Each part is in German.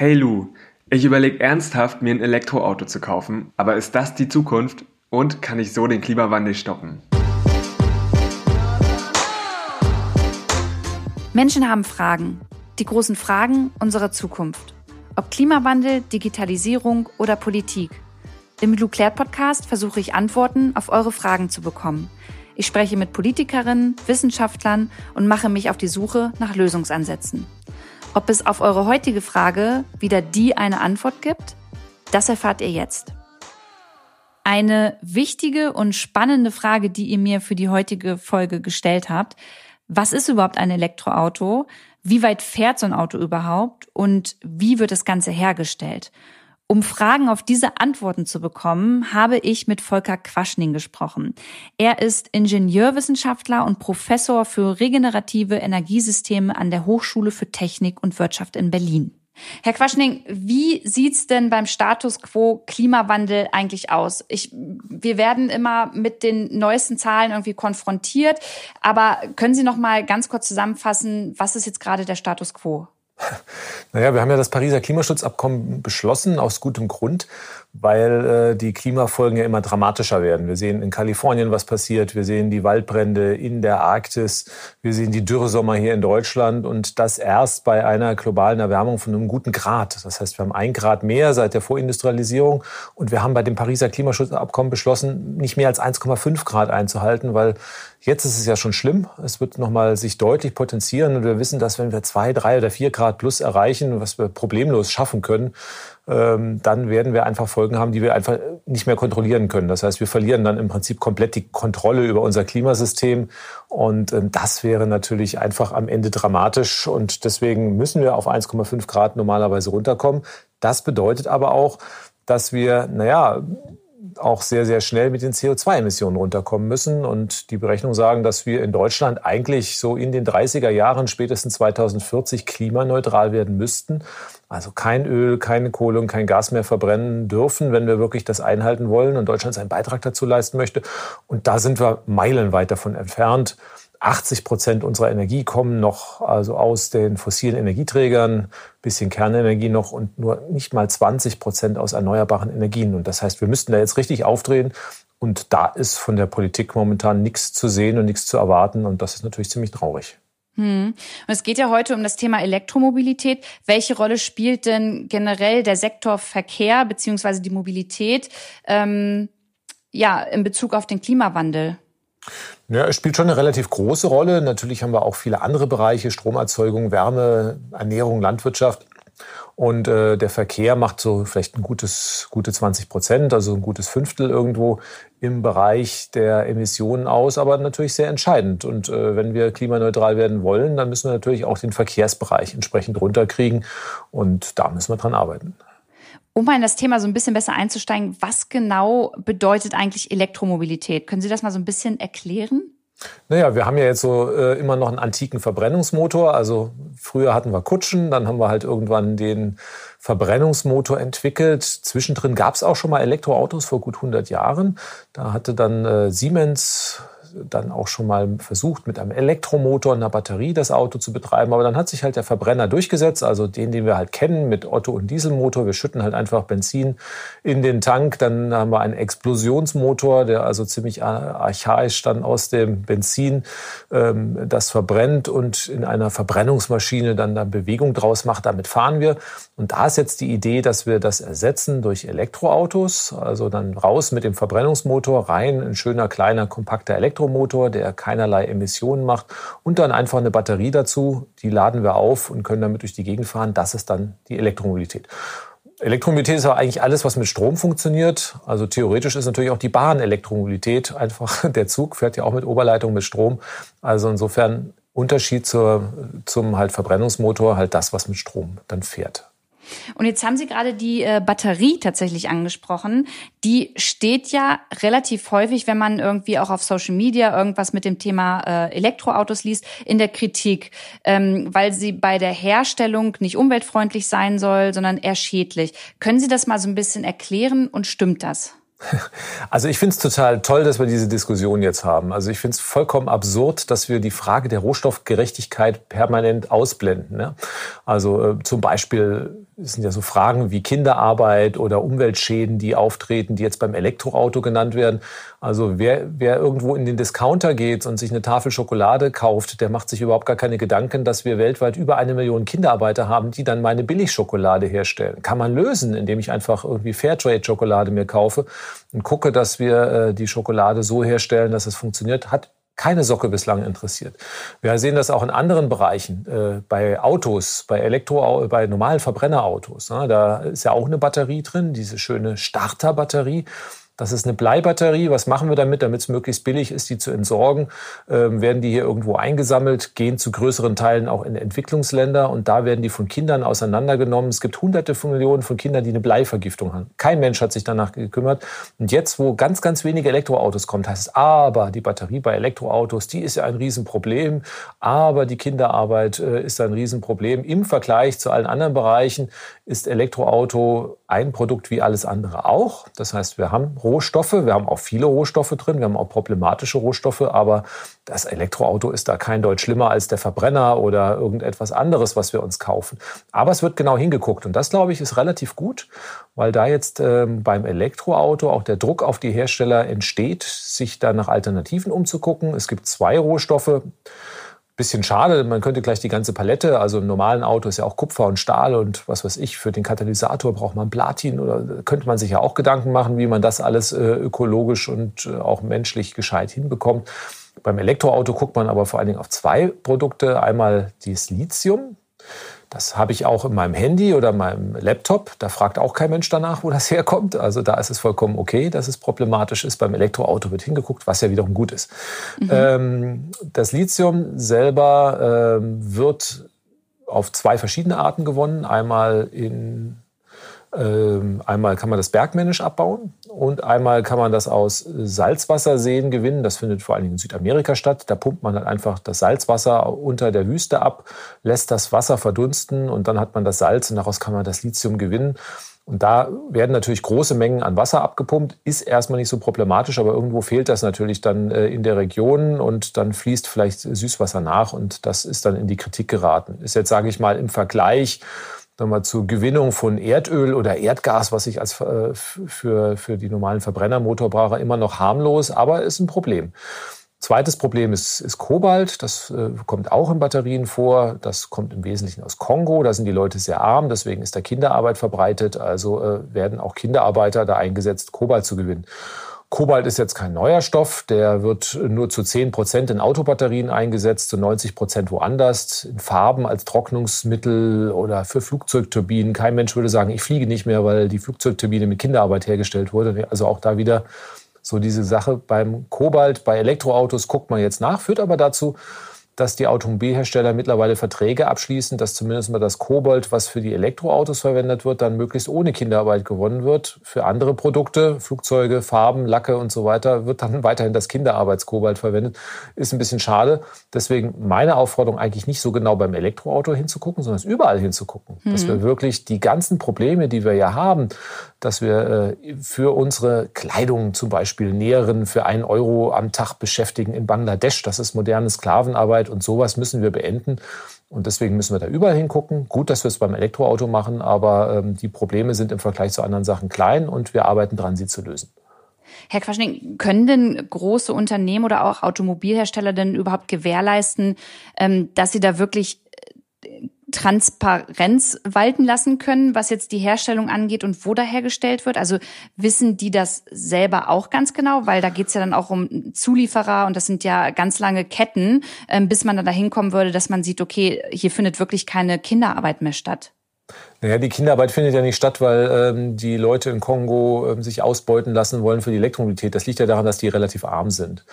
Hey Lou, ich überlege ernsthaft, mir ein Elektroauto zu kaufen, aber ist das die Zukunft und kann ich so den Klimawandel stoppen? Menschen haben Fragen, die großen Fragen unserer Zukunft. Ob Klimawandel, Digitalisierung oder Politik. Im Lou Claire Podcast versuche ich Antworten auf eure Fragen zu bekommen. Ich spreche mit Politikerinnen, Wissenschaftlern und mache mich auf die Suche nach Lösungsansätzen. Ob es auf eure heutige Frage wieder die eine Antwort gibt, das erfahrt ihr jetzt. Eine wichtige und spannende Frage, die ihr mir für die heutige Folge gestellt habt. Was ist überhaupt ein Elektroauto? Wie weit fährt so ein Auto überhaupt? Und wie wird das Ganze hergestellt? Um Fragen auf diese Antworten zu bekommen, habe ich mit Volker Quaschning gesprochen. Er ist Ingenieurwissenschaftler und Professor für regenerative Energiesysteme an der Hochschule für Technik und Wirtschaft in Berlin. Herr Quaschning, wie sieht's denn beim Status quo Klimawandel eigentlich aus? Ich, wir werden immer mit den neuesten Zahlen irgendwie konfrontiert, aber können Sie noch mal ganz kurz zusammenfassen, was ist jetzt gerade der Status quo? Naja, wir haben ja das Pariser Klimaschutzabkommen beschlossen, aus gutem Grund, weil äh, die Klimafolgen ja immer dramatischer werden. Wir sehen in Kalifornien, was passiert. Wir sehen die Waldbrände in der Arktis. Wir sehen die Dürresommer hier in Deutschland und das erst bei einer globalen Erwärmung von einem guten Grad. Das heißt, wir haben ein Grad mehr seit der Vorindustrialisierung und wir haben bei dem Pariser Klimaschutzabkommen beschlossen, nicht mehr als 1,5 Grad einzuhalten, weil Jetzt ist es ja schon schlimm. Es wird nochmal sich deutlich potenzieren. Und wir wissen, dass wenn wir zwei, drei oder vier Grad plus erreichen, was wir problemlos schaffen können, dann werden wir einfach Folgen haben, die wir einfach nicht mehr kontrollieren können. Das heißt, wir verlieren dann im Prinzip komplett die Kontrolle über unser Klimasystem. Und ähm, das wäre natürlich einfach am Ende dramatisch. Und deswegen müssen wir auf 1,5 Grad normalerweise runterkommen. Das bedeutet aber auch, dass wir, naja, auch sehr, sehr schnell mit den CO2-Emissionen runterkommen müssen. Und die Berechnungen sagen, dass wir in Deutschland eigentlich so in den 30er Jahren, spätestens 2040, klimaneutral werden müssten. Also kein Öl, keine Kohle und kein Gas mehr verbrennen dürfen, wenn wir wirklich das einhalten wollen und Deutschland seinen Beitrag dazu leisten möchte. Und da sind wir meilenweit davon entfernt. 80 Prozent unserer Energie kommen noch also aus den fossilen Energieträgern, bisschen Kernenergie noch und nur nicht mal 20 Prozent aus erneuerbaren Energien. Und das heißt, wir müssten da jetzt richtig aufdrehen. Und da ist von der Politik momentan nichts zu sehen und nichts zu erwarten. Und das ist natürlich ziemlich traurig. Hm. Und es geht ja heute um das Thema Elektromobilität. Welche Rolle spielt denn generell der Sektor Verkehr beziehungsweise die Mobilität ähm, ja in Bezug auf den Klimawandel? Ja, es spielt schon eine relativ große Rolle. Natürlich haben wir auch viele andere Bereiche, Stromerzeugung, Wärme, Ernährung, Landwirtschaft. Und äh, der Verkehr macht so vielleicht ein gutes, gute 20 Prozent, also ein gutes Fünftel irgendwo im Bereich der Emissionen aus, aber natürlich sehr entscheidend. Und äh, wenn wir klimaneutral werden wollen, dann müssen wir natürlich auch den Verkehrsbereich entsprechend runterkriegen. Und da müssen wir dran arbeiten. Um mal in das Thema so ein bisschen besser einzusteigen, was genau bedeutet eigentlich Elektromobilität? Können Sie das mal so ein bisschen erklären? Naja, wir haben ja jetzt so äh, immer noch einen antiken Verbrennungsmotor. Also früher hatten wir Kutschen, dann haben wir halt irgendwann den Verbrennungsmotor entwickelt. Zwischendrin gab es auch schon mal Elektroautos vor gut 100 Jahren. Da hatte dann äh, Siemens dann auch schon mal versucht, mit einem Elektromotor und einer Batterie das Auto zu betreiben. Aber dann hat sich halt der Verbrenner durchgesetzt, also den, den wir halt kennen mit Otto- und Dieselmotor. Wir schütten halt einfach Benzin in den Tank. Dann haben wir einen Explosionsmotor, der also ziemlich archaisch dann aus dem Benzin ähm, das verbrennt und in einer Verbrennungsmaschine dann da Bewegung draus macht. Damit fahren wir. Und da ist jetzt die Idee, dass wir das ersetzen durch Elektroautos. Also dann raus mit dem Verbrennungsmotor, rein ein schöner, kleiner, kompakter Elektromotor. Elektromotor, der keinerlei Emissionen macht und dann einfach eine Batterie dazu. Die laden wir auf und können damit durch die Gegend fahren. Das ist dann die Elektromobilität. Elektromobilität ist aber eigentlich alles, was mit Strom funktioniert. Also theoretisch ist natürlich auch die Bahn Elektromobilität. Einfach der Zug fährt ja auch mit Oberleitung mit Strom. Also insofern Unterschied zur, zum halt Verbrennungsmotor halt das, was mit Strom dann fährt. Und jetzt haben Sie gerade die äh, Batterie tatsächlich angesprochen. Die steht ja relativ häufig, wenn man irgendwie auch auf Social Media irgendwas mit dem Thema äh, Elektroautos liest, in der Kritik, ähm, weil sie bei der Herstellung nicht umweltfreundlich sein soll, sondern eher schädlich. Können Sie das mal so ein bisschen erklären und stimmt das? Also ich finde es total toll, dass wir diese Diskussion jetzt haben. Also ich finde es vollkommen absurd, dass wir die Frage der Rohstoffgerechtigkeit permanent ausblenden. Ne? Also äh, zum Beispiel es sind ja so Fragen wie Kinderarbeit oder Umweltschäden, die auftreten, die jetzt beim Elektroauto genannt werden. Also wer, wer irgendwo in den Discounter geht und sich eine Tafel Schokolade kauft, der macht sich überhaupt gar keine Gedanken, dass wir weltweit über eine Million Kinderarbeiter haben, die dann meine Billigschokolade herstellen. Kann man lösen, indem ich einfach irgendwie Fairtrade-Schokolade mir kaufe und gucke, dass wir äh, die Schokolade so herstellen, dass es funktioniert. Hat keine Socke bislang interessiert. Wir sehen das auch in anderen Bereichen, äh, bei Autos, bei Elektro, bei normalen Verbrennerautos. Ne? Da ist ja auch eine Batterie drin, diese schöne Starterbatterie. Das ist eine Bleibatterie. Was machen wir damit, damit es möglichst billig ist, die zu entsorgen? Ähm, werden die hier irgendwo eingesammelt, gehen zu größeren Teilen auch in Entwicklungsländer und da werden die von Kindern auseinandergenommen. Es gibt hunderte von Millionen von Kindern, die eine Bleivergiftung haben. Kein Mensch hat sich danach gekümmert. Und jetzt, wo ganz, ganz wenige Elektroautos kommen, heißt es, aber die Batterie bei Elektroautos, die ist ja ein Riesenproblem. Aber die Kinderarbeit äh, ist ein Riesenproblem. Im Vergleich zu allen anderen Bereichen ist Elektroauto ein Produkt wie alles andere auch. Das heißt, wir haben Rohstoffe, wir haben auch viele Rohstoffe drin, wir haben auch problematische Rohstoffe, aber das Elektroauto ist da kein Deut schlimmer als der Verbrenner oder irgendetwas anderes, was wir uns kaufen. Aber es wird genau hingeguckt. Und das, glaube ich, ist relativ gut, weil da jetzt ähm, beim Elektroauto auch der Druck auf die Hersteller entsteht, sich da nach Alternativen umzugucken. Es gibt zwei Rohstoffe bisschen schade. Man könnte gleich die ganze Palette, also im normalen Auto ist ja auch Kupfer und Stahl und was weiß ich, für den Katalysator braucht man Platin oder könnte man sich ja auch Gedanken machen, wie man das alles äh, ökologisch und äh, auch menschlich gescheit hinbekommt. Beim Elektroauto guckt man aber vor allen Dingen auf zwei Produkte. Einmal das Lithium. Das habe ich auch in meinem Handy oder meinem Laptop. Da fragt auch kein Mensch danach, wo das herkommt. Also da ist es vollkommen okay, dass es problematisch ist. Beim Elektroauto wird hingeguckt, was ja wiederum gut ist. Mhm. Ähm, das Lithium selber ähm, wird auf zwei verschiedene Arten gewonnen. Einmal in einmal kann man das bergmännisch abbauen und einmal kann man das aus Salzwasserseen gewinnen. Das findet vor allen Dingen in Südamerika statt. Da pumpt man dann einfach das Salzwasser unter der Wüste ab, lässt das Wasser verdunsten und dann hat man das Salz und daraus kann man das Lithium gewinnen. Und da werden natürlich große Mengen an Wasser abgepumpt, ist erstmal nicht so problematisch, aber irgendwo fehlt das natürlich dann äh, in der Region und dann fließt vielleicht Süßwasser nach und das ist dann in die Kritik geraten. Ist jetzt, sage ich mal, im Vergleich mal, zur Gewinnung von Erdöl oder Erdgas, was ich als äh, für, für die normalen Verbrennermotor brauche, immer noch harmlos, aber ist ein Problem. Zweites Problem ist, ist Kobalt. Das äh, kommt auch in Batterien vor. Das kommt im Wesentlichen aus Kongo. Da sind die Leute sehr arm. Deswegen ist da Kinderarbeit verbreitet. Also äh, werden auch Kinderarbeiter da eingesetzt, Kobalt zu gewinnen. Kobalt ist jetzt kein neuer Stoff, der wird nur zu 10 Prozent in Autobatterien eingesetzt, zu 90 Prozent woanders, in Farben als Trocknungsmittel oder für Flugzeugturbinen. Kein Mensch würde sagen, ich fliege nicht mehr, weil die Flugzeugturbine mit Kinderarbeit hergestellt wurde. Also auch da wieder so diese Sache beim Kobalt, bei Elektroautos guckt man jetzt nach, führt aber dazu, dass die Automobilhersteller mittlerweile Verträge abschließen, dass zumindest mal das Kobold, was für die Elektroautos verwendet wird, dann möglichst ohne Kinderarbeit gewonnen wird. Für andere Produkte, Flugzeuge, Farben, Lacke und so weiter, wird dann weiterhin das Kinderarbeitskobalt verwendet. Ist ein bisschen schade. Deswegen meine Aufforderung eigentlich nicht so genau beim Elektroauto hinzugucken, sondern überall hinzugucken. Mhm. Dass wir wirklich die ganzen Probleme, die wir ja haben, dass wir äh, für unsere Kleidung zum Beispiel Näheren für einen Euro am Tag beschäftigen in Bangladesch. Das ist moderne Sklavenarbeit und sowas müssen wir beenden. Und deswegen müssen wir da überall hingucken. Gut, dass wir es beim Elektroauto machen, aber ähm, die Probleme sind im Vergleich zu anderen Sachen klein und wir arbeiten dran, sie zu lösen. Herr Quaschning, können denn große Unternehmen oder auch Automobilhersteller denn überhaupt gewährleisten, ähm, dass sie da wirklich Transparenz walten lassen können, was jetzt die Herstellung angeht und wo da hergestellt wird? Also wissen die das selber auch ganz genau? Weil da geht's ja dann auch um Zulieferer und das sind ja ganz lange Ketten, ähm, bis man dann dahin kommen würde, dass man sieht, okay, hier findet wirklich keine Kinderarbeit mehr statt. Naja, die Kinderarbeit findet ja nicht statt, weil ähm, die Leute in Kongo ähm, sich ausbeuten lassen wollen für die Elektromobilität. Das liegt ja daran, dass die relativ arm sind.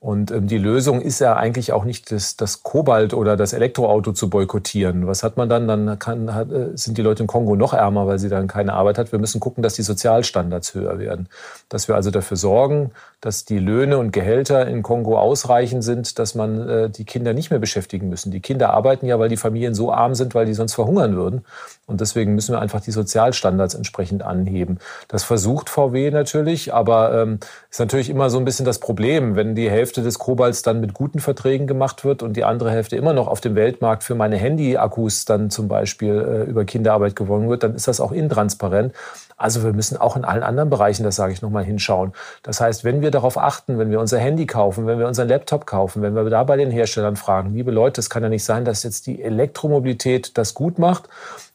Und ähm, die Lösung ist ja eigentlich auch nicht das, das Kobalt oder das Elektroauto zu boykottieren. Was hat man dann? Dann kann, hat, äh, sind die Leute in Kongo noch ärmer, weil sie dann keine Arbeit hat. Wir müssen gucken, dass die Sozialstandards höher werden. Dass wir also dafür sorgen, dass die Löhne und Gehälter in Kongo ausreichend sind, dass man äh, die Kinder nicht mehr beschäftigen müssen. Die Kinder arbeiten ja, weil die Familien so arm sind, weil die sonst verhungern würden. Und deswegen müssen wir einfach die Sozialstandards entsprechend anheben. Das versucht VW natürlich, aber ähm, ist natürlich immer so ein bisschen das Problem, wenn die Hälfte des Kobalts dann mit guten Verträgen gemacht wird und die andere Hälfte immer noch auf dem Weltmarkt für meine Handy-Akkus dann zum Beispiel äh, über Kinderarbeit gewonnen wird, dann ist das auch intransparent. Also wir müssen auch in allen anderen Bereichen, das sage ich nochmal, hinschauen. Das heißt, wenn wir darauf achten, wenn wir unser Handy kaufen, wenn wir unseren Laptop kaufen, wenn wir da bei den Herstellern fragen, liebe Leute, es kann ja nicht sein, dass jetzt die Elektromobilität das gut macht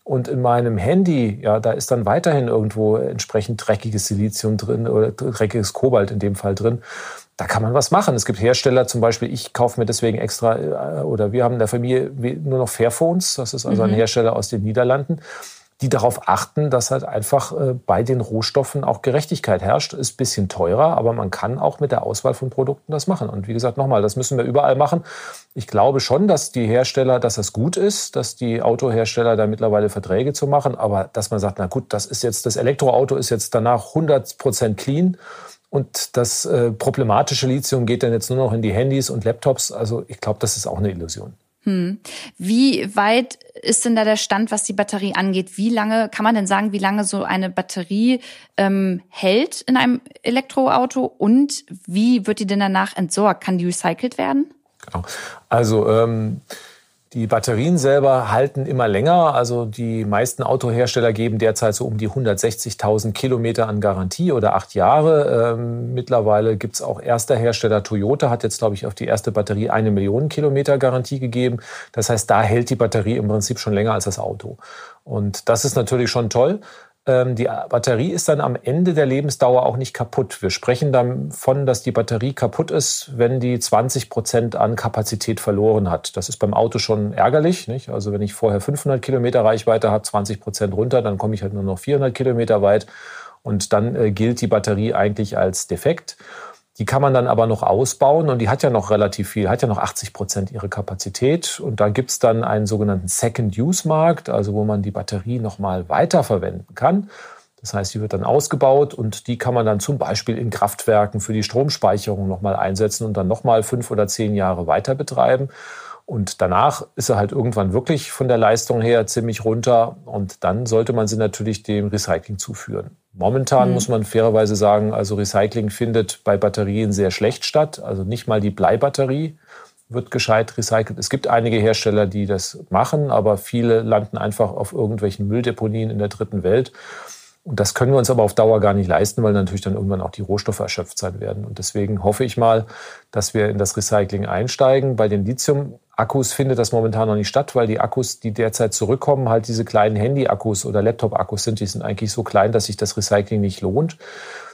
und in meinem Handy, ja, da ist dann weiterhin irgendwo entsprechend dreckiges Silizium drin oder dreckiges Kobalt in dem Fall drin. Da kann man was machen. Es gibt Hersteller, zum Beispiel, ich kaufe mir deswegen extra, äh, oder wir haben in der Familie nur noch Fairphones, das ist also ein mhm. Hersteller aus den Niederlanden die darauf achten, dass halt einfach äh, bei den Rohstoffen auch Gerechtigkeit herrscht. Ist ein bisschen teurer, aber man kann auch mit der Auswahl von Produkten das machen. Und wie gesagt, nochmal, das müssen wir überall machen. Ich glaube schon, dass die Hersteller, dass das gut ist, dass die Autohersteller da mittlerweile Verträge zu machen. Aber dass man sagt, na gut, das ist jetzt, das Elektroauto ist jetzt danach 100 Prozent clean. Und das äh, problematische Lithium geht dann jetzt nur noch in die Handys und Laptops. Also ich glaube, das ist auch eine Illusion. Hm. Wie weit ist denn da der Stand, was die Batterie angeht? Wie lange kann man denn sagen, wie lange so eine Batterie ähm, hält in einem Elektroauto und wie wird die denn danach entsorgt? Kann die recycelt werden? Genau. Also ähm, die Batterien selber halten immer länger. Also die meisten Autohersteller geben derzeit so um die 160.000 Kilometer an Garantie oder acht Jahre. Ähm, mittlerweile gibt es auch erster Hersteller Toyota, hat jetzt, glaube ich, auf die erste Batterie eine Million Kilometer Garantie gegeben. Das heißt, da hält die Batterie im Prinzip schon länger als das Auto. Und das ist natürlich schon toll. Ähm, die Batterie ist dann am Ende der Lebensdauer auch nicht kaputt. Wir sprechen davon, dass die Batterie kaputt ist, wenn die 20 Prozent an Kapazität verloren hat. Das ist beim Auto schon ärgerlich. Nicht? Also wenn ich vorher 500 Kilometer Reichweite habe, 20 Prozent runter, dann komme ich halt nur noch 400 Kilometer weit. Und dann äh, gilt die Batterie eigentlich als defekt. Die kann man dann aber noch ausbauen und die hat ja noch relativ viel, hat ja noch 80 Prozent ihre Kapazität. Und da gibt's dann einen sogenannten Second-Use-Markt, also wo man die Batterie nochmal weiterverwenden kann. Das heißt, die wird dann ausgebaut und die kann man dann zum Beispiel in Kraftwerken für die Stromspeicherung nochmal einsetzen und dann nochmal fünf oder zehn Jahre weiter betreiben. Und danach ist er halt irgendwann wirklich von der Leistung her ziemlich runter. Und dann sollte man sie natürlich dem Recycling zuführen. Momentan mhm. muss man fairerweise sagen, also Recycling findet bei Batterien sehr schlecht statt. Also nicht mal die Bleibatterie wird gescheit recycelt. Es gibt einige Hersteller, die das machen, aber viele landen einfach auf irgendwelchen Mülldeponien in der dritten Welt. Und das können wir uns aber auf Dauer gar nicht leisten, weil natürlich dann irgendwann auch die Rohstoffe erschöpft sein werden. Und deswegen hoffe ich mal, dass wir in das Recycling einsteigen. Bei den Lithium-Akkus findet das momentan noch nicht statt, weil die Akkus, die derzeit zurückkommen, halt diese kleinen Handy-Akkus oder Laptop-Akkus sind. Die sind eigentlich so klein, dass sich das Recycling nicht lohnt.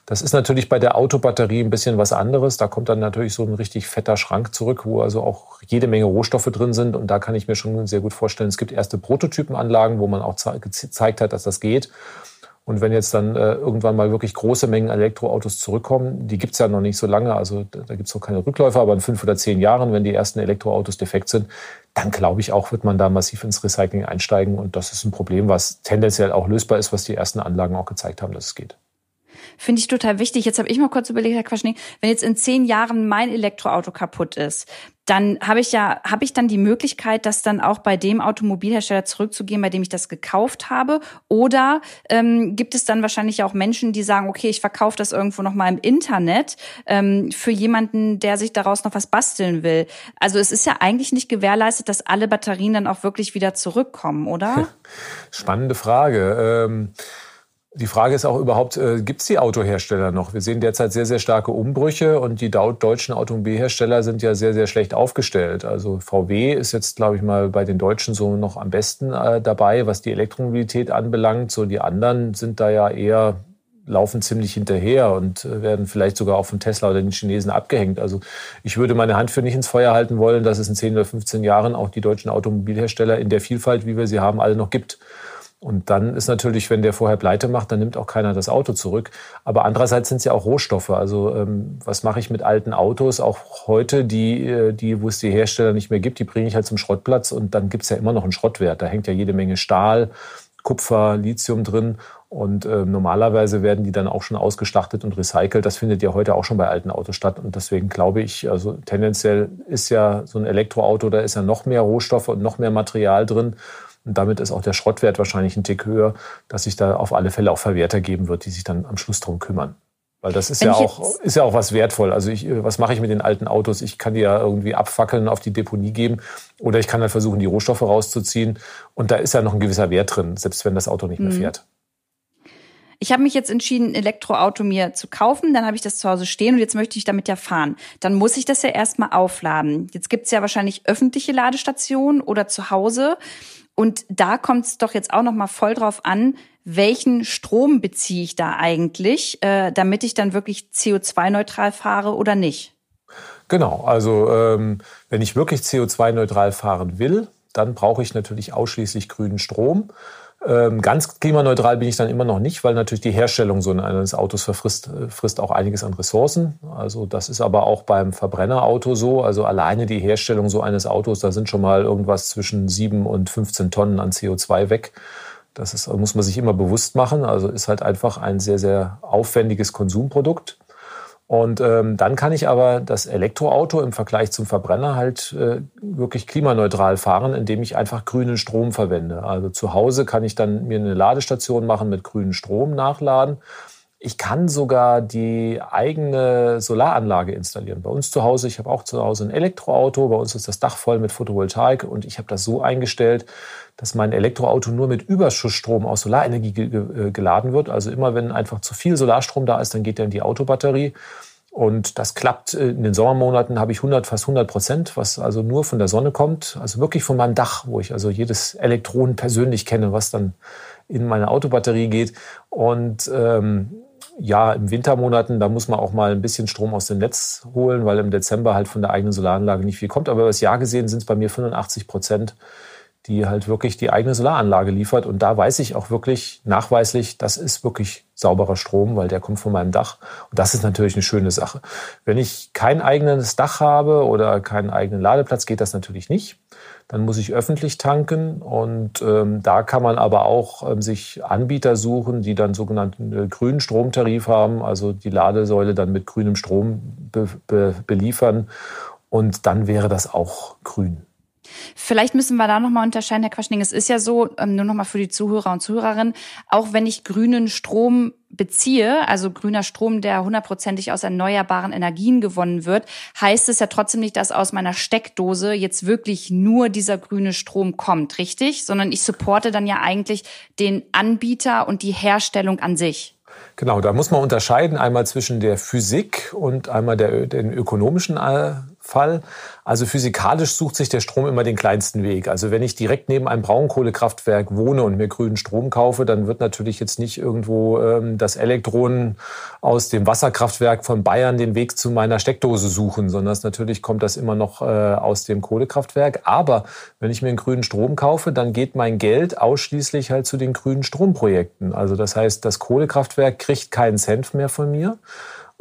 Das ist natürlich bei der Autobatterie ein bisschen was anderes. Da kommt dann natürlich so ein richtig fetter Schrank zurück, wo also auch jede Menge Rohstoffe drin sind. Und da kann ich mir schon sehr gut vorstellen, es gibt erste Prototypenanlagen, wo man auch gezeigt hat, dass das geht. Und wenn jetzt dann äh, irgendwann mal wirklich große Mengen Elektroautos zurückkommen, die gibt's ja noch nicht so lange, also da, da gibt's noch keine Rückläufer, aber in fünf oder zehn Jahren, wenn die ersten Elektroautos defekt sind, dann glaube ich auch, wird man da massiv ins Recycling einsteigen. Und das ist ein Problem, was tendenziell auch lösbar ist, was die ersten Anlagen auch gezeigt haben, dass es geht. Finde ich total wichtig. Jetzt habe ich mal kurz überlegt, Herr Quaschning, wenn jetzt in zehn Jahren mein Elektroauto kaputt ist, dann habe ich ja, habe ich dann die Möglichkeit, das dann auch bei dem Automobilhersteller zurückzugehen, bei dem ich das gekauft habe? Oder ähm, gibt es dann wahrscheinlich auch Menschen, die sagen, okay, ich verkaufe das irgendwo noch mal im Internet ähm, für jemanden, der sich daraus noch was basteln will? Also es ist ja eigentlich nicht gewährleistet, dass alle Batterien dann auch wirklich wieder zurückkommen, oder? Spannende Frage. Ähm die Frage ist auch überhaupt, äh, gibt es die Autohersteller noch? Wir sehen derzeit sehr, sehr starke Umbrüche und die deutschen Automobilhersteller sind ja sehr, sehr schlecht aufgestellt. Also VW ist jetzt, glaube ich mal, bei den Deutschen so noch am besten äh, dabei, was die Elektromobilität anbelangt. So die anderen sind da ja eher laufen ziemlich hinterher und äh, werden vielleicht sogar auch von Tesla oder den Chinesen abgehängt. Also ich würde meine Hand für nicht ins Feuer halten wollen, dass es in 10 oder 15 Jahren auch die deutschen Automobilhersteller in der Vielfalt, wie wir sie haben, alle noch gibt. Und dann ist natürlich, wenn der vorher pleite macht, dann nimmt auch keiner das Auto zurück. Aber andererseits sind es ja auch Rohstoffe. Also ähm, was mache ich mit alten Autos? Auch heute, die, äh, die, wo es die Hersteller nicht mehr gibt, die bringe ich halt zum Schrottplatz und dann gibt's ja immer noch einen Schrottwert. Da hängt ja jede Menge Stahl, Kupfer, Lithium drin. Und äh, normalerweise werden die dann auch schon ausgeschlachtet und recycelt. Das findet ja heute auch schon bei alten Autos statt. Und deswegen glaube ich, also tendenziell ist ja so ein Elektroauto, da ist ja noch mehr Rohstoffe und noch mehr Material drin. Und damit ist auch der Schrottwert wahrscheinlich ein Tick höher, dass sich da auf alle Fälle auch Verwerter geben wird, die sich dann am Schluss drum kümmern. Weil das ist ja auch, ist ja auch was wertvoll. Also ich, was mache ich mit den alten Autos? Ich kann die ja irgendwie abfackeln, auf die Deponie geben. Oder ich kann halt versuchen, die Rohstoffe rauszuziehen. Und da ist ja noch ein gewisser Wert drin, selbst wenn das Auto nicht mehr mhm. fährt. Ich habe mich jetzt entschieden, ein Elektroauto mir zu kaufen. Dann habe ich das zu Hause stehen und jetzt möchte ich damit ja fahren. Dann muss ich das ja erstmal aufladen. Jetzt gibt's ja wahrscheinlich öffentliche Ladestationen oder zu Hause. Und da kommt es doch jetzt auch noch mal voll drauf an, welchen Strom beziehe ich da eigentlich, äh, damit ich dann wirklich CO2-neutral fahre oder nicht? Genau, also ähm, wenn ich wirklich CO2-neutral fahren will, dann brauche ich natürlich ausschließlich grünen Strom. Ähm, ganz klimaneutral bin ich dann immer noch nicht, weil natürlich die Herstellung so eines Autos verfrisst äh, frisst auch einiges an Ressourcen. Also das ist aber auch beim Verbrennerauto so. Also alleine die Herstellung so eines Autos, da sind schon mal irgendwas zwischen 7 und 15 Tonnen an CO2 weg. Das ist, muss man sich immer bewusst machen. Also ist halt einfach ein sehr, sehr aufwendiges Konsumprodukt. Und ähm, dann kann ich aber das Elektroauto im Vergleich zum Verbrenner halt äh, wirklich klimaneutral fahren, indem ich einfach grünen Strom verwende. Also zu Hause kann ich dann mir eine Ladestation machen mit grünem Strom nachladen. Ich kann sogar die eigene Solaranlage installieren. Bei uns zu Hause, ich habe auch zu Hause ein Elektroauto, bei uns ist das Dach voll mit Photovoltaik und ich habe das so eingestellt, dass mein Elektroauto nur mit Überschussstrom aus Solarenergie äh, geladen wird. Also immer wenn einfach zu viel Solarstrom da ist, dann geht der in die Autobatterie. Und das klappt äh, in den Sommermonaten habe ich 100, fast 100 Prozent, was also nur von der Sonne kommt. Also wirklich von meinem Dach, wo ich also jedes Elektron persönlich kenne, was dann in meine Autobatterie geht. Und ähm, ja, im Wintermonaten, da muss man auch mal ein bisschen Strom aus dem Netz holen, weil im Dezember halt von der eigenen Solaranlage nicht viel kommt. Aber über das Jahr gesehen sind es bei mir 85 Prozent die halt wirklich die eigene Solaranlage liefert. Und da weiß ich auch wirklich nachweislich, das ist wirklich sauberer Strom, weil der kommt von meinem Dach. Und das ist natürlich eine schöne Sache. Wenn ich kein eigenes Dach habe oder keinen eigenen Ladeplatz, geht das natürlich nicht. Dann muss ich öffentlich tanken und ähm, da kann man aber auch ähm, sich Anbieter suchen, die dann sogenannten äh, grünen Stromtarif haben, also die Ladesäule dann mit grünem Strom be be beliefern und dann wäre das auch grün. Vielleicht müssen wir da nochmal unterscheiden, Herr Quaschning. Es ist ja so, ähm, nur nochmal für die Zuhörer und Zuhörerinnen, auch wenn ich grünen Strom beziehe, also grüner Strom, der hundertprozentig aus erneuerbaren Energien gewonnen wird, heißt es ja trotzdem nicht, dass aus meiner Steckdose jetzt wirklich nur dieser grüne Strom kommt, richtig? Sondern ich supporte dann ja eigentlich den Anbieter und die Herstellung an sich. Genau, da muss man unterscheiden einmal zwischen der Physik und einmal der, den ökonomischen äh, Fall. Also physikalisch sucht sich der Strom immer den kleinsten Weg. Also wenn ich direkt neben einem Braunkohlekraftwerk wohne und mir grünen Strom kaufe, dann wird natürlich jetzt nicht irgendwo ähm, das Elektron aus dem Wasserkraftwerk von Bayern den Weg zu meiner Steckdose suchen, sondern natürlich kommt das immer noch äh, aus dem Kohlekraftwerk. Aber wenn ich mir einen grünen Strom kaufe, dann geht mein Geld ausschließlich halt zu den grünen Stromprojekten. Also das heißt, das Kohlekraftwerk kriegt keinen Cent mehr von mir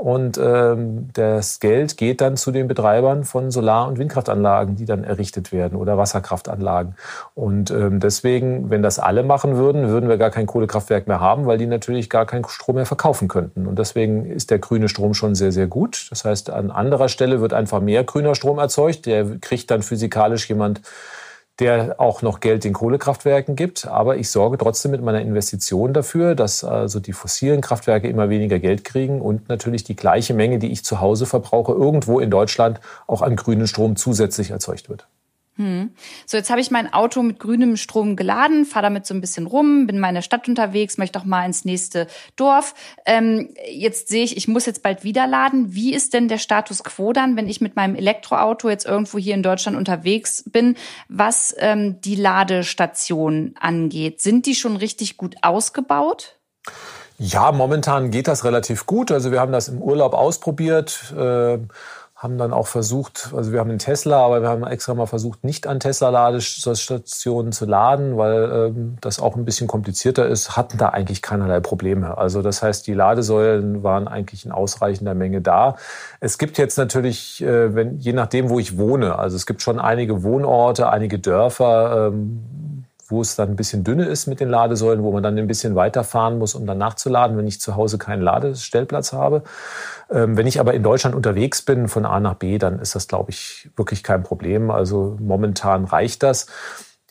und ähm, das Geld geht dann zu den Betreibern von Solar- und Windkraftanlagen, die dann errichtet werden oder Wasserkraftanlagen. Und ähm, deswegen, wenn das alle machen würden, würden wir gar kein Kohlekraftwerk mehr haben, weil die natürlich gar keinen Strom mehr verkaufen könnten. Und deswegen ist der grüne Strom schon sehr, sehr gut. Das heißt, an anderer Stelle wird einfach mehr grüner Strom erzeugt. Der kriegt dann physikalisch jemand der auch noch Geld den Kohlekraftwerken gibt. Aber ich sorge trotzdem mit meiner Investition dafür, dass also die fossilen Kraftwerke immer weniger Geld kriegen und natürlich die gleiche Menge, die ich zu Hause verbrauche, irgendwo in Deutschland auch an grünen Strom zusätzlich erzeugt wird. Hm. So, jetzt habe ich mein Auto mit grünem Strom geladen, fahre damit so ein bisschen rum, bin in der Stadt unterwegs, möchte auch mal ins nächste Dorf. Ähm, jetzt sehe ich, ich muss jetzt bald wieder laden. Wie ist denn der Status quo dann, wenn ich mit meinem Elektroauto jetzt irgendwo hier in Deutschland unterwegs bin, was ähm, die Ladestation angeht? Sind die schon richtig gut ausgebaut? Ja, momentan geht das relativ gut. Also wir haben das im Urlaub ausprobiert. Äh haben dann auch versucht, also wir haben einen Tesla, aber wir haben extra mal versucht, nicht an Tesla-Ladestationen zu laden, weil ähm, das auch ein bisschen komplizierter ist, hatten da eigentlich keinerlei Probleme. Also das heißt, die Ladesäulen waren eigentlich in ausreichender Menge da. Es gibt jetzt natürlich, äh, wenn, je nachdem, wo ich wohne, also es gibt schon einige Wohnorte, einige Dörfer, ähm, wo es dann ein bisschen dünne ist mit den Ladesäulen, wo man dann ein bisschen weiterfahren muss, um dann nachzuladen, wenn ich zu Hause keinen Ladestellplatz habe. Ähm, wenn ich aber in Deutschland unterwegs bin von A nach B, dann ist das, glaube ich, wirklich kein Problem. Also momentan reicht das.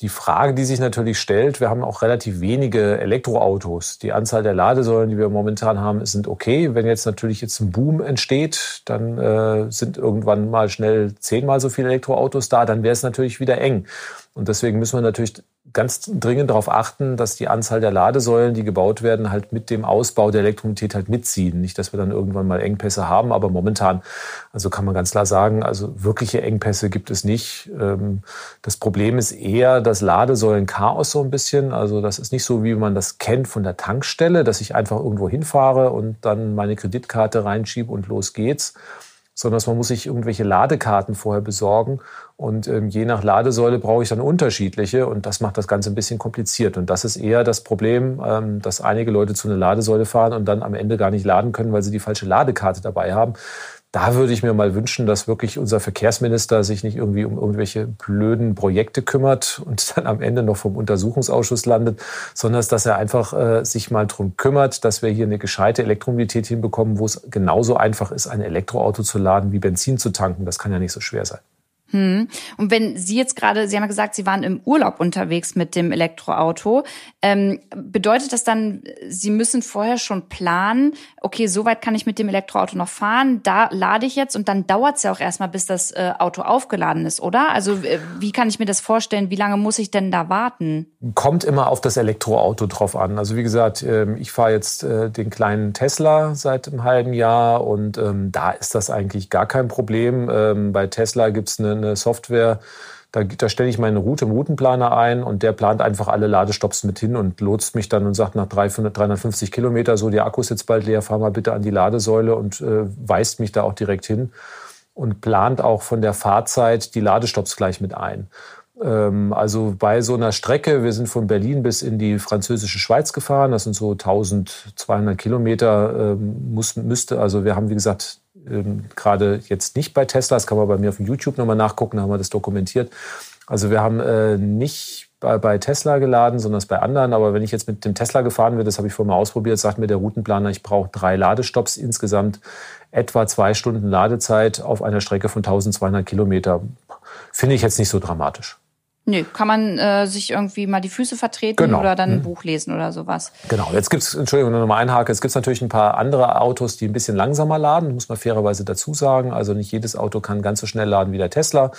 die Frage, die sich natürlich stellt, wir haben auch relativ wenige Elektroautos. Die Anzahl der Ladesäulen, die wir momentan haben, sind okay. Wenn jetzt natürlich jetzt ein Boom entsteht, dann äh, sind irgendwann mal schnell zehnmal so viele Elektroautos da, dann wäre es natürlich wieder eng. Und deswegen müssen wir natürlich ganz dringend darauf achten, dass die Anzahl der Ladesäulen, die gebaut werden, halt mit dem Ausbau der Elektromobilität halt mitziehen. Nicht, dass wir dann irgendwann mal Engpässe haben, aber momentan, also kann man ganz klar sagen, also wirkliche Engpässe gibt es nicht. Ähm, das Problem ist eher das Ladesäulenchaos so ein bisschen. Also das ist nicht so, wie man das kennt von der Tankstelle, dass ich einfach irgendwo hinfahre und dann meine Kreditkarte reinschiebe und los geht's sondern man muss sich irgendwelche Ladekarten vorher besorgen. Und ähm, je nach Ladesäule brauche ich dann unterschiedliche und das macht das Ganze ein bisschen kompliziert. Und das ist eher das Problem, ähm, dass einige Leute zu einer Ladesäule fahren und dann am Ende gar nicht laden können, weil sie die falsche Ladekarte dabei haben. Da würde ich mir mal wünschen, dass wirklich unser Verkehrsminister sich nicht irgendwie um irgendwelche blöden Projekte kümmert und dann am Ende noch vom Untersuchungsausschuss landet, sondern dass er einfach äh, sich mal drum kümmert, dass wir hier eine gescheite Elektromobilität hinbekommen, wo es genauso einfach ist, ein Elektroauto zu laden wie Benzin zu tanken. Das kann ja nicht so schwer sein. Hm. Und wenn Sie jetzt gerade, Sie haben ja gesagt, Sie waren im Urlaub unterwegs mit dem Elektroauto, ähm, bedeutet das dann, Sie müssen vorher schon planen, okay, so weit kann ich mit dem Elektroauto noch fahren, da lade ich jetzt und dann dauert es ja auch erstmal, bis das äh, Auto aufgeladen ist, oder? Also äh, wie kann ich mir das vorstellen? Wie lange muss ich denn da warten? Kommt immer auf das Elektroauto drauf an. Also wie gesagt, äh, ich fahre jetzt äh, den kleinen Tesla seit einem halben Jahr und ähm, da ist das eigentlich gar kein Problem. Ähm, bei Tesla gibt es eine eine Software, da, da stelle ich meine Route im Routenplaner ein und der plant einfach alle Ladestops mit hin und lotst mich dann und sagt nach 300, 350 Kilometer, so, der Akku ist jetzt bald leer, fahr mal bitte an die Ladesäule und äh, weist mich da auch direkt hin und plant auch von der Fahrzeit die Ladestops gleich mit ein. Ähm, also bei so einer Strecke, wir sind von Berlin bis in die französische Schweiz gefahren, das sind so 1200 Kilometer, ähm, muss, müsste, also wir haben wie gesagt ähm, gerade jetzt nicht bei Tesla, das kann man bei mir auf YouTube nochmal nachgucken, da haben wir das dokumentiert. Also wir haben äh, nicht bei, bei, Tesla geladen, sondern es bei anderen. Aber wenn ich jetzt mit dem Tesla gefahren bin, das habe ich vorher mal ausprobiert, sagt mir der Routenplaner, ich brauche drei Ladestops insgesamt, etwa zwei Stunden Ladezeit auf einer Strecke von 1200 Kilometer. Finde ich jetzt nicht so dramatisch. Nö, kann man äh, sich irgendwie mal die Füße vertreten genau. oder dann ein mhm. Buch lesen oder sowas. Genau, jetzt gibt's Entschuldigung, nur nochmal einhaken, es gibt natürlich ein paar andere Autos, die ein bisschen langsamer laden, muss man fairerweise dazu sagen. Also nicht jedes Auto kann ganz so schnell laden wie der Tesla.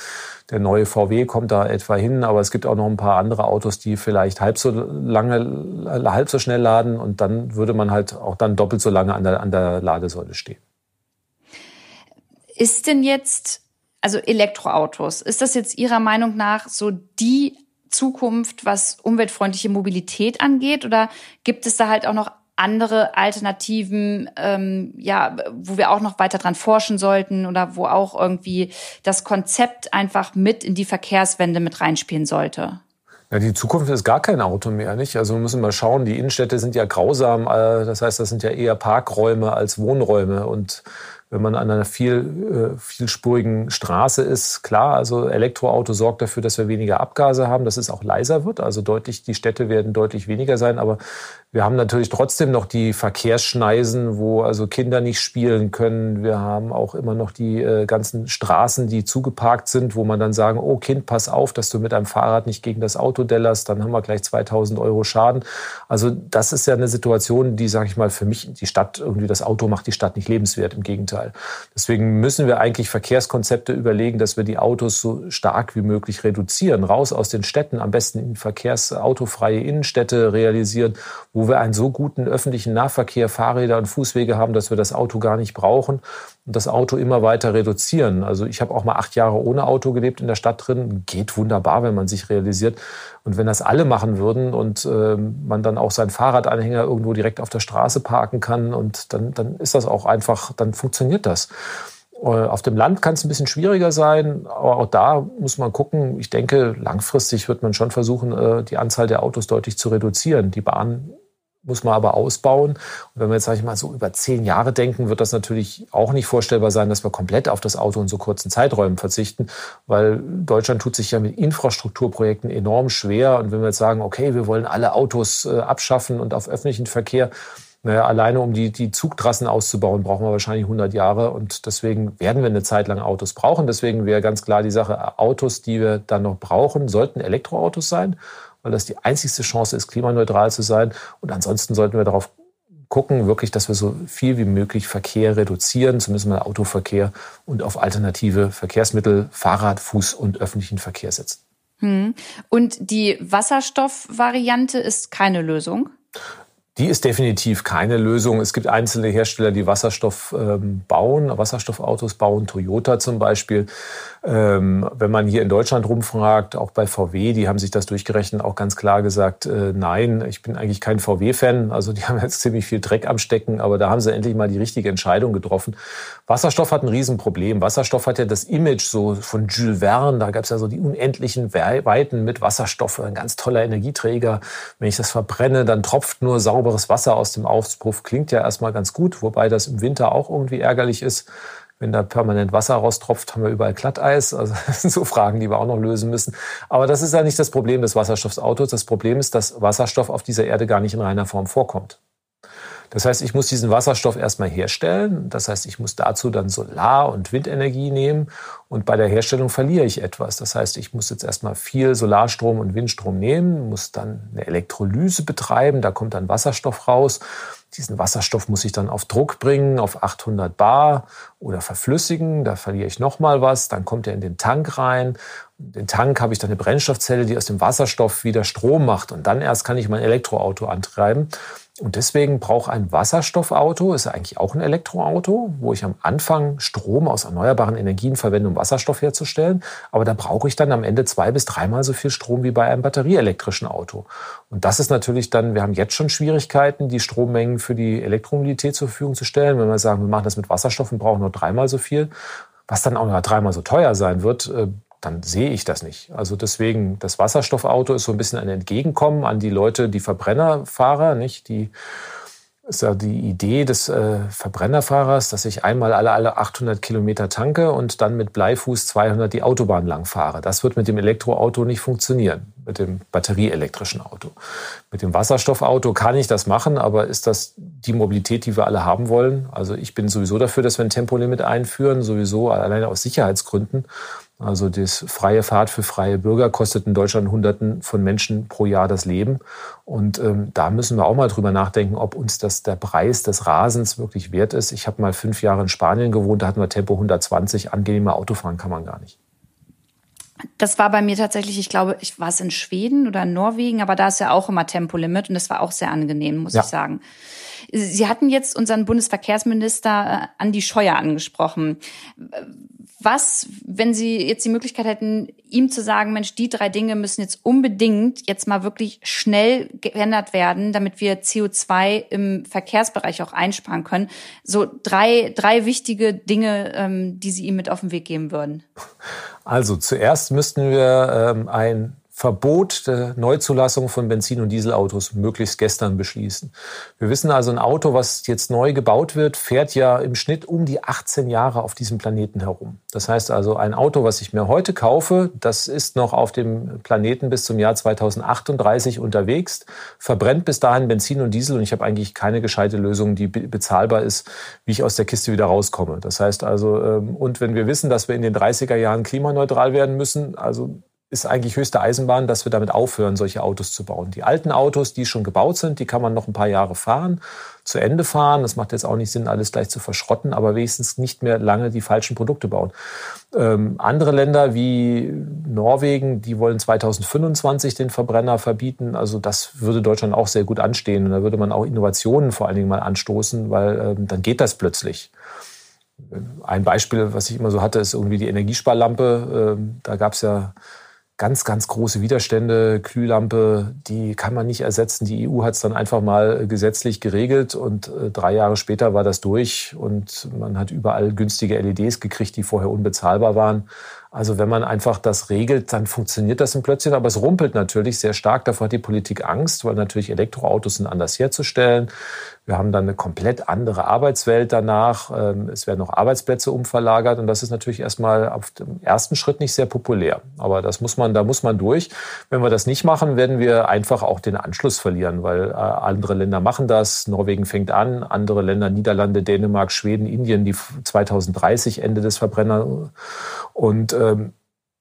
Der neue VW kommt da etwa hin, aber es gibt auch noch ein paar andere Autos, die vielleicht halb so lange, halb so schnell laden und dann würde man halt auch dann doppelt so lange an der, an der Ladesäule stehen. Ist denn jetzt also Elektroautos, ist das jetzt Ihrer Meinung nach so die Zukunft, was umweltfreundliche Mobilität angeht? Oder gibt es da halt auch noch andere Alternativen, ähm, ja, wo wir auch noch weiter dran forschen sollten oder wo auch irgendwie das Konzept einfach mit in die Verkehrswende mit reinspielen sollte? Ja, die Zukunft ist gar kein Auto mehr, nicht? Also wir müssen mal schauen, die Innenstädte sind ja grausam, äh, das heißt, das sind ja eher Parkräume als Wohnräume und wenn man an einer viel, äh, vielspurigen Straße ist, klar, also Elektroauto sorgt dafür, dass wir weniger Abgase haben, dass es auch leiser wird. Also deutlich, die Städte werden deutlich weniger sein. Aber wir haben natürlich trotzdem noch die Verkehrsschneisen, wo also Kinder nicht spielen können. Wir haben auch immer noch die äh, ganzen Straßen, die zugeparkt sind, wo man dann sagen, oh Kind, pass auf, dass du mit einem Fahrrad nicht gegen das Auto dellerst, dann haben wir gleich 2000 Euro Schaden. Also das ist ja eine Situation, die, sage ich mal, für mich die Stadt irgendwie das Auto macht die Stadt nicht lebenswert. Im Gegenteil. Deswegen müssen wir eigentlich Verkehrskonzepte überlegen, dass wir die Autos so stark wie möglich reduzieren, raus aus den Städten, am besten in verkehrsautofreie Innenstädte realisieren, wo wir einen so guten öffentlichen Nahverkehr, Fahrräder und Fußwege haben, dass wir das Auto gar nicht brauchen das Auto immer weiter reduzieren. Also ich habe auch mal acht Jahre ohne Auto gelebt in der Stadt drin. Geht wunderbar, wenn man sich realisiert. Und wenn das alle machen würden und äh, man dann auch seinen Fahrradanhänger irgendwo direkt auf der Straße parken kann und dann, dann ist das auch einfach, dann funktioniert das. Äh, auf dem Land kann es ein bisschen schwieriger sein, aber auch da muss man gucken. Ich denke, langfristig wird man schon versuchen, äh, die Anzahl der Autos deutlich zu reduzieren. Die Bahn muss man aber ausbauen. Und wenn wir jetzt, sage ich mal, so über zehn Jahre denken, wird das natürlich auch nicht vorstellbar sein, dass wir komplett auf das Auto in so kurzen Zeiträumen verzichten, weil Deutschland tut sich ja mit Infrastrukturprojekten enorm schwer. Und wenn wir jetzt sagen, okay, wir wollen alle Autos äh, abschaffen und auf öffentlichen Verkehr Naja, alleine um die, die Zugtrassen auszubauen, brauchen wir wahrscheinlich 100 Jahre. Und deswegen werden wir eine Zeit lang Autos brauchen. Deswegen wäre ganz klar die Sache, Autos, die wir dann noch brauchen, sollten Elektroautos sein, weil das die einzigste Chance ist, klimaneutral zu sein. Und ansonsten sollten wir darauf gucken, wirklich, dass wir so viel wie möglich Verkehr reduzieren, zumindest mal Autoverkehr und auf alternative Verkehrsmittel, Fahrrad, Fuß und öffentlichen Verkehr setzen. Hm. Und die Wasserstoffvariante ist keine Lösung? Die ist definitiv keine Lösung. Es gibt einzelne Hersteller, die Wasserstoff ähm, bauen, Wasserstoffautos bauen, Toyota zum Beispiel. Ähm, wenn man hier in Deutschland rumfragt, auch bei VW, die haben sich das durchgerechnet, auch ganz klar gesagt, äh, nein, ich bin eigentlich kein VW-Fan. Also die haben jetzt ziemlich viel Dreck am Stecken, aber da haben sie endlich mal die richtige Entscheidung getroffen. Wasserstoff hat ein Riesenproblem. Wasserstoff hat ja das Image so von Jules Verne, da gab es ja so die unendlichen Weiten mit Wasserstoff, ein ganz toller Energieträger. Wenn ich das verbrenne, dann tropft nur sauberes Wasser aus dem Auspuff. Klingt ja erstmal ganz gut, wobei das im Winter auch irgendwie ärgerlich ist wenn da permanent Wasser raustropft, haben wir überall Glatteis. Also das sind so Fragen, die wir auch noch lösen müssen. Aber das ist ja nicht das Problem des Wasserstoffautos. Das Problem ist, dass Wasserstoff auf dieser Erde gar nicht in reiner Form vorkommt. Das heißt, ich muss diesen Wasserstoff erstmal herstellen. Das heißt, ich muss dazu dann Solar- und Windenergie nehmen. Und bei der Herstellung verliere ich etwas. Das heißt, ich muss jetzt erstmal viel Solarstrom und Windstrom nehmen, muss dann eine Elektrolyse betreiben. Da kommt dann Wasserstoff raus. Diesen Wasserstoff muss ich dann auf Druck bringen, auf 800 Bar oder verflüssigen. Da verliere ich nochmal was. Dann kommt er in den Tank rein. In den Tank habe ich dann eine Brennstoffzelle, die aus dem Wasserstoff wieder Strom macht. Und dann erst kann ich mein Elektroauto antreiben. Und deswegen braucht ein Wasserstoffauto, ist eigentlich auch ein Elektroauto, wo ich am Anfang Strom aus erneuerbaren Energien verwende, um Wasserstoff herzustellen. Aber da brauche ich dann am Ende zwei bis dreimal so viel Strom wie bei einem batterieelektrischen Auto. Und das ist natürlich dann, wir haben jetzt schon Schwierigkeiten, die Strommengen für die Elektromobilität zur Verfügung zu stellen. Wenn wir sagen, wir machen das mit Wasserstoff und brauchen nur dreimal so viel, was dann auch noch dreimal so teuer sein wird, äh, dann sehe ich das nicht. Also deswegen, das Wasserstoffauto ist so ein bisschen ein Entgegenkommen an die Leute, die Verbrennerfahrer, nicht? Die ist ja die Idee des äh, Verbrennerfahrers, dass ich einmal alle, alle 800 Kilometer tanke und dann mit Bleifuß 200 die Autobahn lang fahre. Das wird mit dem Elektroauto nicht funktionieren, mit dem batterieelektrischen Auto. Mit dem Wasserstoffauto kann ich das machen, aber ist das die Mobilität, die wir alle haben wollen? Also ich bin sowieso dafür, dass wir ein Tempolimit einführen, sowieso alleine aus Sicherheitsgründen. Also das freie Fahrt für freie Bürger kostet in Deutschland Hunderten von Menschen pro Jahr das Leben. Und ähm, da müssen wir auch mal drüber nachdenken, ob uns das der Preis des Rasens wirklich wert ist. Ich habe mal fünf Jahre in Spanien gewohnt, da hatten wir Tempo 120. Angenehmer Autofahren kann man gar nicht. Das war bei mir tatsächlich, ich glaube, ich war es in Schweden oder in Norwegen, aber da ist ja auch immer Tempolimit und das war auch sehr angenehm, muss ja. ich sagen. Sie hatten jetzt unseren Bundesverkehrsminister äh, Andi Scheuer angesprochen. Was, wenn Sie jetzt die Möglichkeit hätten, ihm zu sagen, Mensch, die drei Dinge müssen jetzt unbedingt jetzt mal wirklich schnell geändert werden, damit wir CO2 im Verkehrsbereich auch einsparen können. So drei, drei wichtige Dinge, ähm, die Sie ihm mit auf den Weg geben würden. Also zuerst müssten wir ähm, ein Verbot der Neuzulassung von Benzin- und Dieselautos möglichst gestern beschließen. Wir wissen also, ein Auto, was jetzt neu gebaut wird, fährt ja im Schnitt um die 18 Jahre auf diesem Planeten herum. Das heißt also, ein Auto, was ich mir heute kaufe, das ist noch auf dem Planeten bis zum Jahr 2038 unterwegs, verbrennt bis dahin Benzin und Diesel und ich habe eigentlich keine gescheite Lösung, die bezahlbar ist, wie ich aus der Kiste wieder rauskomme. Das heißt also, ähm, und wenn wir wissen, dass wir in den 30er Jahren klimaneutral werden müssen, also ist eigentlich höchste Eisenbahn, dass wir damit aufhören, solche Autos zu bauen. Die alten Autos, die schon gebaut sind, die kann man noch ein paar Jahre fahren, zu Ende fahren. Das macht jetzt auch nicht Sinn, alles gleich zu verschrotten, aber wenigstens nicht mehr lange die falschen Produkte bauen. Ähm, andere Länder wie Norwegen, die wollen 2025 den Verbrenner verbieten. Also das würde Deutschland auch sehr gut anstehen. Und da würde man auch Innovationen vor allen Dingen mal anstoßen, weil ähm, dann geht das plötzlich. Ein Beispiel, was ich immer so hatte, ist irgendwie die Energiesparlampe. Ähm, da gab es ja ganz, ganz große Widerstände. Glühlampe, die kann man nicht ersetzen. Die EU hat es dann einfach mal gesetzlich geregelt und äh, drei Jahre später war das durch und man hat überall günstige LEDs gekriegt, die vorher unbezahlbar waren. Also wenn man einfach das regelt, dann funktioniert das im Plötzlich, aber es rumpelt natürlich sehr stark. Davor hat die Politik Angst, weil natürlich Elektroautos sind anders herzustellen. Wir haben dann eine komplett andere Arbeitswelt danach. Ähm, es werden noch Arbeitsplätze umverlagert und das ist natürlich erstmal auf dem ersten Schritt nicht sehr populär. Aber das muss man, da muss man durch. Wenn wir das nicht machen, werden wir einfach auch den Anschluss verlieren, weil äh, andere Länder machen das. Norwegen fängt an, andere Länder, Niederlande, Dänemark, Schweden, Indien, die 2030 Ende des Verbrenner und ähm,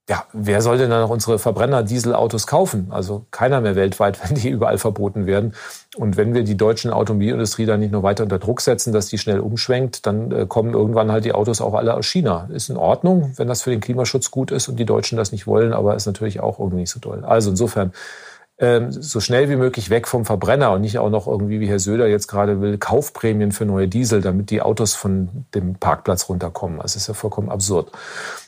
ja, wer soll denn dann noch unsere Verbrenner-Dieselautos kaufen? Also keiner mehr weltweit, wenn die überall verboten werden. Und wenn wir die deutschen Automobilindustrie dann nicht nur weiter unter Druck setzen, dass die schnell umschwenkt, dann äh, kommen irgendwann halt die Autos auch alle aus China. Ist in Ordnung, wenn das für den Klimaschutz gut ist und die Deutschen das nicht wollen, aber ist natürlich auch irgendwie nicht so toll. Also insofern so schnell wie möglich weg vom Verbrenner und nicht auch noch irgendwie, wie Herr Söder jetzt gerade will, Kaufprämien für neue Diesel, damit die Autos von dem Parkplatz runterkommen. Das ist ja vollkommen absurd.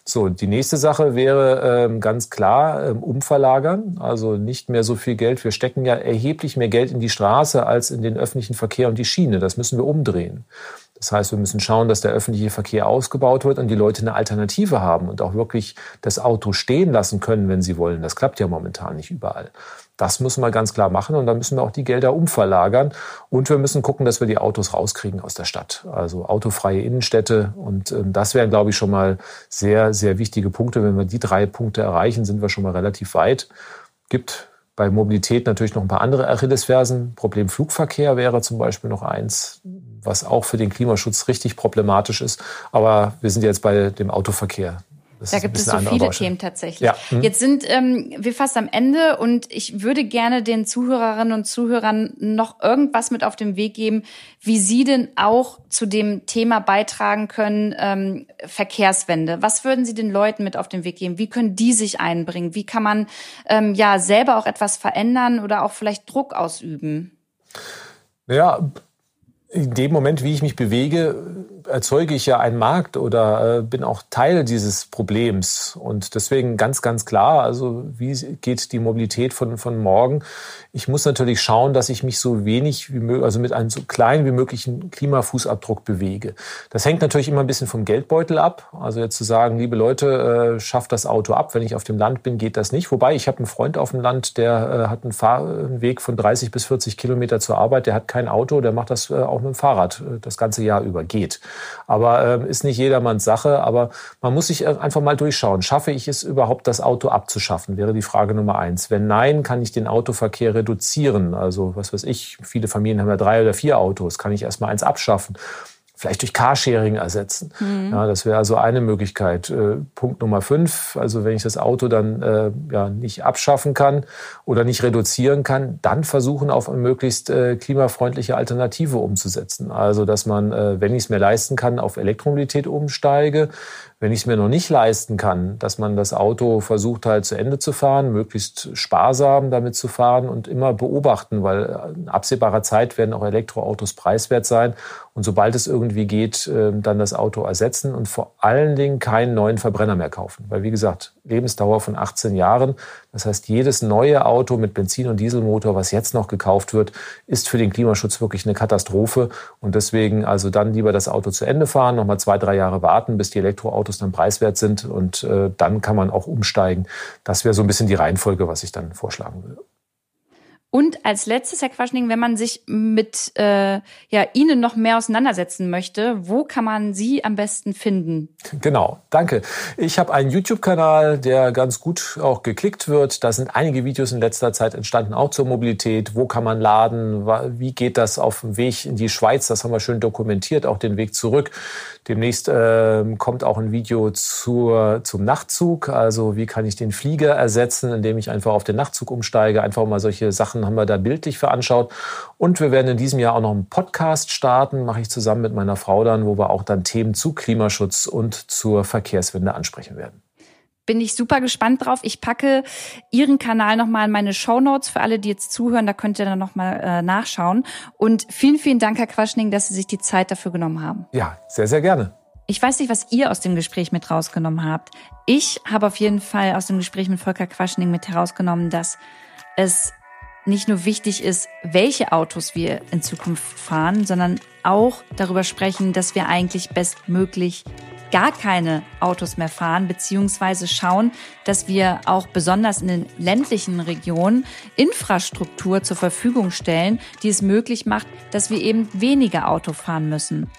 So, die nächste Sache wäre ähm, ganz klar ähm, umverlagern, also nicht mehr so viel Geld. Wir stecken ja erheblich mehr Geld in die Straße als in den öffentlichen Verkehr und die Schiene. Das müssen wir umdrehen. Das heißt, wir müssen schauen, dass der öffentliche Verkehr ausgebaut wird und die Leute eine Alternative haben und auch wirklich das Auto stehen lassen können, wenn sie wollen. Das klappt ja momentan nicht überall. Das müssen wir ganz klar machen und dann müssen wir auch die Gelder umverlagern und wir müssen gucken, dass wir die Autos rauskriegen aus der Stadt. Also autofreie Innenstädte und ähm, das wären, glaube ich, schon mal sehr, sehr wichtige Punkte. Wenn wir die drei Punkte erreichen, sind wir schon mal relativ weit. Gibt bei Mobilität natürlich noch ein paar andere Achillesfersen. Problem Flugverkehr wäre zum Beispiel noch eins, was auch für den Klimaschutz richtig problematisch ist. Aber wir sind jetzt bei dem Autoverkehr. Das da gibt es so viele Themen tatsächlich. Ja. Hm. Jetzt sind ähm, wir fast am Ende und ich würde gerne den Zuhörerinnen und Zuhörern noch irgendwas mit auf den Weg geben, wie sie denn auch zu dem Thema beitragen können, ähm, Verkehrswende. Was würden Sie den Leuten mit auf den Weg geben? Wie können die sich einbringen? Wie kann man ähm, ja selber auch etwas verändern oder auch vielleicht Druck ausüben? Ja, in dem Moment, wie ich mich bewege, erzeuge ich ja einen Markt oder äh, bin auch Teil dieses Problems. Und deswegen ganz, ganz klar, also wie geht die Mobilität von, von morgen? Ich muss natürlich schauen, dass ich mich so wenig wie möglich, also mit einem so kleinen wie möglichen Klimafußabdruck bewege. Das hängt natürlich immer ein bisschen vom Geldbeutel ab. Also jetzt zu sagen, liebe Leute, äh, schafft das Auto ab. Wenn ich auf dem Land bin, geht das nicht. Wobei ich habe einen Freund auf dem Land, der äh, hat einen, Weg von 30 bis 40 Kilometer zur Arbeit. Der hat kein Auto, der macht das äh, auch mit dem Fahrrad äh, das ganze Jahr über. Geht. Aber äh, ist nicht jedermanns Sache. Aber man muss sich äh, einfach mal durchschauen. Schaffe ich es überhaupt, das Auto abzuschaffen? Wäre die Frage Nummer eins. Wenn nein, kann ich den Autoverkehr reduzieren. Also was weiß ich, viele Familien haben ja drei oder vier Autos, kann ich erstmal eins abschaffen vielleicht durch Carsharing ersetzen. Mhm. Ja, das wäre also eine Möglichkeit. Äh, Punkt Nummer fünf, also wenn ich das Auto dann äh, ja, nicht abschaffen kann oder nicht reduzieren kann, dann versuchen auf eine möglichst äh, klimafreundliche Alternative umzusetzen. Also dass man, äh, wenn ich es mir leisten kann, auf Elektromobilität umsteige, wenn ich es mir noch nicht leisten kann, dass man das Auto versucht halt zu Ende zu fahren, möglichst sparsam damit zu fahren und immer beobachten, weil in absehbarer Zeit werden auch Elektroautos preiswert sein und sobald es irgendwie geht, ähm, dann das Auto ersetzen und vor allen Dingen keinen neuen Verbrenner mehr kaufen. Weil wie gesagt, Lebensdauer von 18 Jahren, das heißt, jedes neue Auto mit Benzin- und Dieselmotor, was jetzt noch gekauft wird, ist für den Klimaschutz wirklich eine Katastrophe. Und deswegen also dann lieber das Auto zu Ende fahren, nochmal zwei, drei Jahre warten, bis die Elektroautos dann preiswert sind. Und äh, dann kann man auch umsteigen. Das wäre so ein bisschen die Reihenfolge, was ich dann vorschlagen würde. Und als letztes, Herr Quaschning, wenn man sich mit äh, ja, Ihnen noch mehr auseinandersetzen möchte, wo kann man Sie am besten finden? Genau, danke. Ich habe einen YouTube-Kanal, der ganz gut auch geklickt wird. Da sind einige Videos in letzter Zeit entstanden, auch zur Mobilität. Wo kann man laden? Wie geht das auf dem Weg in die Schweiz? Das haben wir schön dokumentiert, auch den Weg zurück. Demnächst äh, kommt auch ein Video zur, zum Nachtzug. Also wie kann ich den Flieger ersetzen, indem ich einfach auf den Nachtzug umsteige. Einfach mal solche Sachen haben wir da bildlich veranschaut. Und wir werden in diesem Jahr auch noch einen Podcast starten, mache ich zusammen mit meiner Frau dann, wo wir auch dann Themen zu Klimaschutz und zur Verkehrswende ansprechen werden bin ich super gespannt drauf. Ich packe Ihren Kanal nochmal in meine Show Notes für alle, die jetzt zuhören. Da könnt ihr dann nochmal äh, nachschauen. Und vielen, vielen Dank, Herr Quaschning, dass Sie sich die Zeit dafür genommen haben. Ja, sehr, sehr gerne. Ich weiß nicht, was ihr aus dem Gespräch mit rausgenommen habt. Ich habe auf jeden Fall aus dem Gespräch mit Volker Quaschning mit herausgenommen, dass es nicht nur wichtig ist, welche Autos wir in Zukunft fahren, sondern auch darüber sprechen, dass wir eigentlich bestmöglich gar keine Autos mehr fahren, beziehungsweise schauen, dass wir auch besonders in den ländlichen Regionen Infrastruktur zur Verfügung stellen, die es möglich macht, dass wir eben weniger Auto fahren müssen.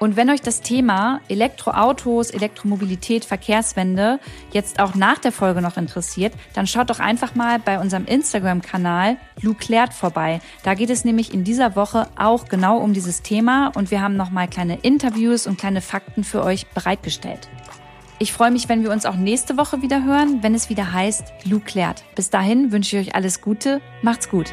Und wenn euch das Thema Elektroautos, Elektromobilität, Verkehrswende jetzt auch nach der Folge noch interessiert, dann schaut doch einfach mal bei unserem Instagram-Kanal Luclert vorbei. Da geht es nämlich in dieser Woche auch genau um dieses Thema und wir haben nochmal kleine Interviews und kleine Fakten für euch bereitgestellt. Ich freue mich, wenn wir uns auch nächste Woche wieder hören, wenn es wieder heißt Luclert. Bis dahin wünsche ich euch alles Gute, macht's gut.